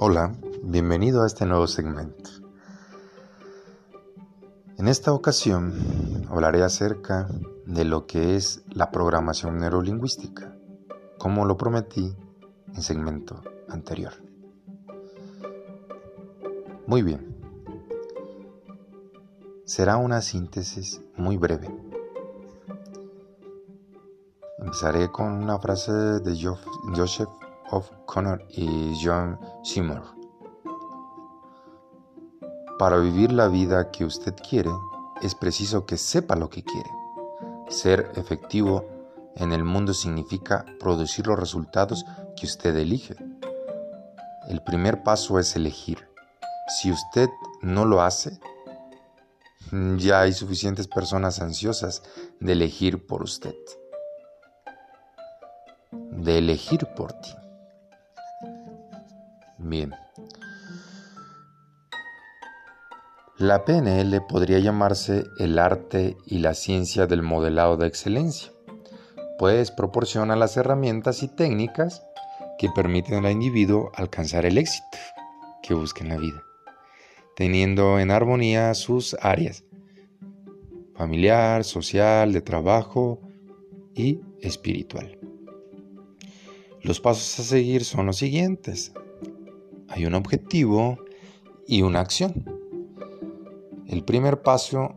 Hola, bienvenido a este nuevo segmento. En esta ocasión hablaré acerca de lo que es la programación neurolingüística, como lo prometí en segmento anterior. Muy bien. Será una síntesis muy breve. Empezaré con una frase de Joseph O'Connor y John Seymour. Para vivir la vida que usted quiere, es preciso que sepa lo que quiere. Ser efectivo en el mundo significa producir los resultados que usted elige. El primer paso es elegir. Si usted no lo hace, ya hay suficientes personas ansiosas de elegir por usted. De elegir por ti. Bien. La PNL podría llamarse el arte y la ciencia del modelado de excelencia, pues proporciona las herramientas y técnicas que permiten al individuo alcanzar el éxito que busca en la vida, teniendo en armonía sus áreas familiar, social, de trabajo y espiritual. Los pasos a seguir son los siguientes. Hay un objetivo y una acción. El primer paso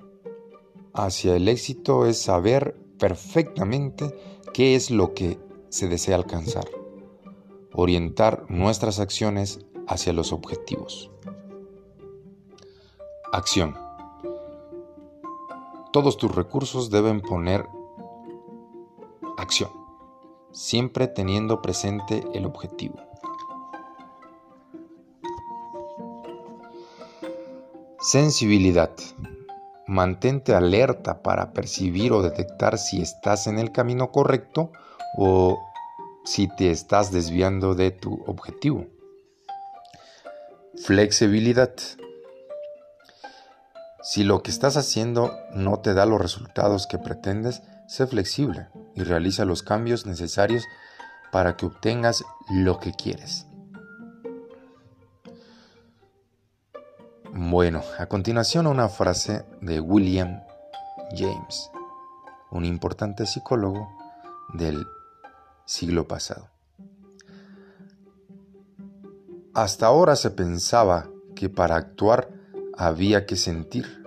hacia el éxito es saber perfectamente qué es lo que se desea alcanzar. Orientar nuestras acciones hacia los objetivos. Acción. Todos tus recursos deben poner acción, siempre teniendo presente el objetivo. Sensibilidad. Mantente alerta para percibir o detectar si estás en el camino correcto o si te estás desviando de tu objetivo. Flexibilidad. Si lo que estás haciendo no te da los resultados que pretendes, sé flexible y realiza los cambios necesarios para que obtengas lo que quieres. Bueno, a continuación una frase de William James, un importante psicólogo del siglo pasado. Hasta ahora se pensaba que para actuar había que sentir.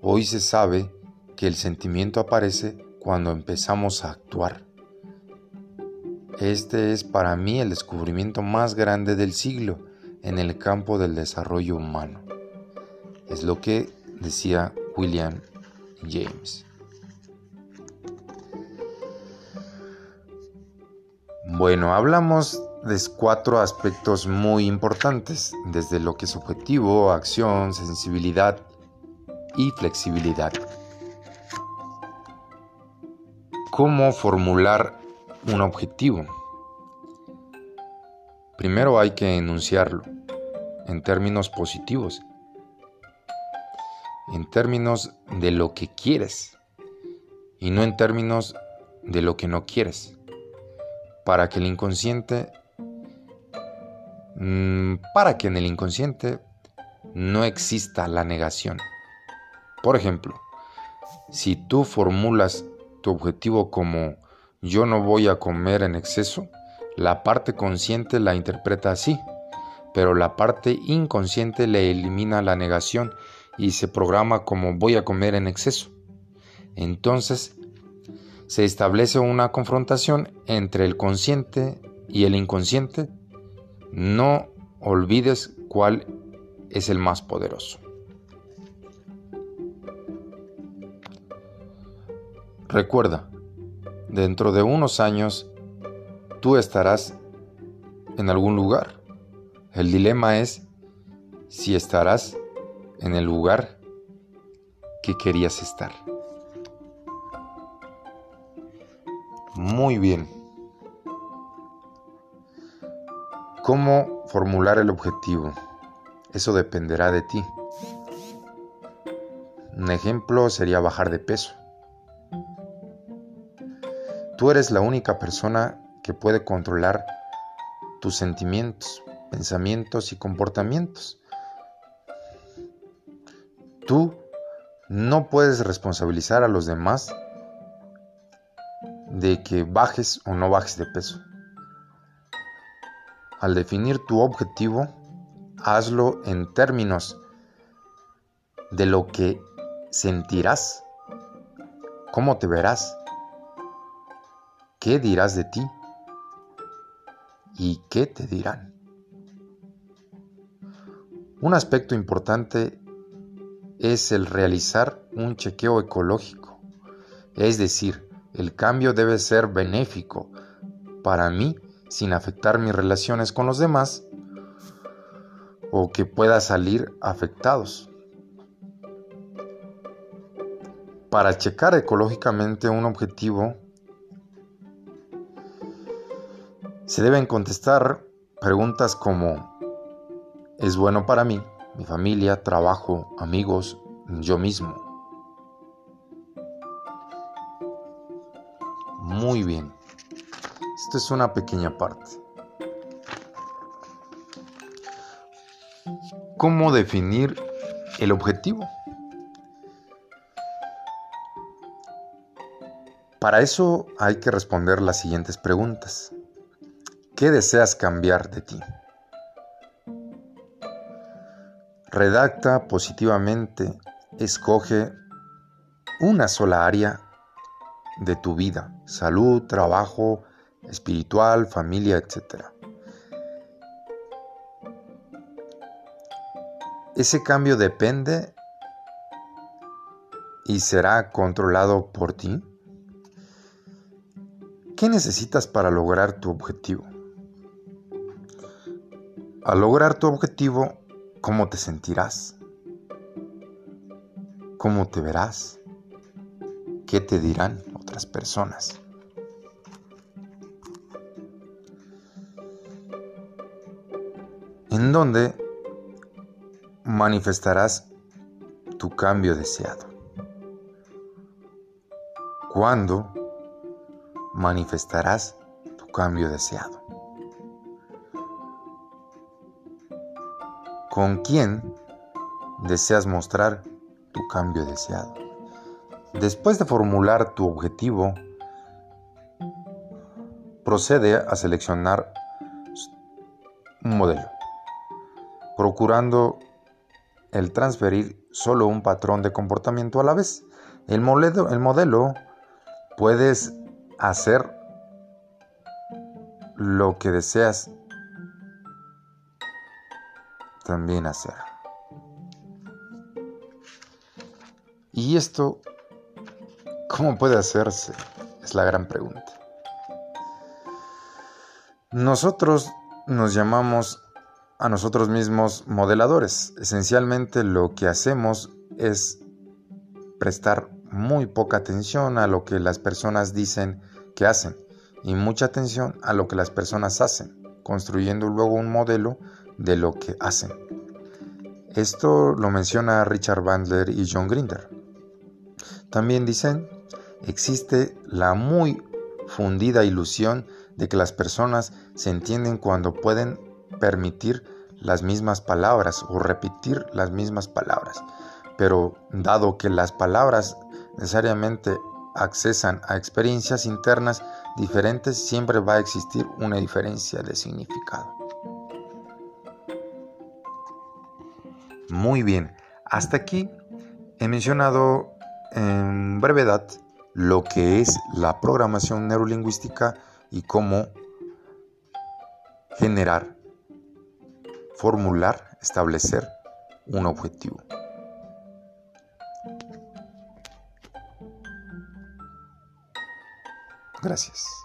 Hoy se sabe que el sentimiento aparece cuando empezamos a actuar. Este es para mí el descubrimiento más grande del siglo en el campo del desarrollo humano. Es lo que decía William James. Bueno, hablamos de cuatro aspectos muy importantes, desde lo que es objetivo, acción, sensibilidad y flexibilidad. ¿Cómo formular un objetivo? Primero hay que enunciarlo en términos positivos, en términos de lo que quieres y no en términos de lo que no quieres, para que el inconsciente, mm, para que en el inconsciente no exista la negación. Por ejemplo, si tú formulas tu objetivo como yo no voy a comer en exceso, la parte consciente la interpreta así, pero la parte inconsciente le elimina la negación y se programa como voy a comer en exceso. Entonces, se establece una confrontación entre el consciente y el inconsciente. No olvides cuál es el más poderoso. Recuerda, dentro de unos años tú estarás en algún lugar. El dilema es si estarás en el lugar que querías estar. Muy bien. ¿Cómo formular el objetivo? Eso dependerá de ti. Un ejemplo sería bajar de peso. Tú eres la única persona que puede controlar tus sentimientos, pensamientos y comportamientos. Tú no puedes responsabilizar a los demás de que bajes o no bajes de peso. Al definir tu objetivo, hazlo en términos de lo que sentirás, cómo te verás, qué dirás de ti y qué te dirán. Un aspecto importante es el realizar un chequeo ecológico, es decir, el cambio debe ser benéfico para mí sin afectar mis relaciones con los demás o que pueda salir afectados. Para checar ecológicamente un objetivo, se deben contestar preguntas como ¿es bueno para mí, mi familia, trabajo, amigos, yo mismo? Muy bien. Esto es una pequeña parte. ¿Cómo definir el objetivo? Para eso hay que responder las siguientes preguntas. ¿Qué deseas cambiar de ti? Redacta positivamente, escoge una sola área de tu vida, salud, trabajo, espiritual, familia, etc. Ese cambio depende y será controlado por ti. ¿Qué necesitas para lograr tu objetivo? Al lograr tu objetivo, ¿cómo te sentirás? ¿Cómo te verás? ¿Qué te dirán otras personas? ¿En dónde manifestarás tu cambio deseado? ¿Cuándo manifestarás tu cambio deseado. ¿Con quién deseas mostrar tu cambio deseado? Después de formular tu objetivo, procede a seleccionar un modelo, procurando el transferir solo un patrón de comportamiento a la vez. El modelo, el modelo puedes hacer lo que deseas también hacer. ¿Y esto cómo puede hacerse? Es la gran pregunta. Nosotros nos llamamos a nosotros mismos modeladores. Esencialmente lo que hacemos es prestar muy poca atención a lo que las personas dicen que hacen y mucha atención a lo que las personas hacen, construyendo luego un modelo de lo que hacen. Esto lo menciona Richard Bandler y John Grinder. También dicen, existe la muy fundida ilusión de que las personas se entienden cuando pueden permitir las mismas palabras o repetir las mismas palabras. Pero dado que las palabras necesariamente accesan a experiencias internas diferentes, siempre va a existir una diferencia de significado. Muy bien, hasta aquí he mencionado en brevedad lo que es la programación neurolingüística y cómo generar, formular, establecer un objetivo. Gracias.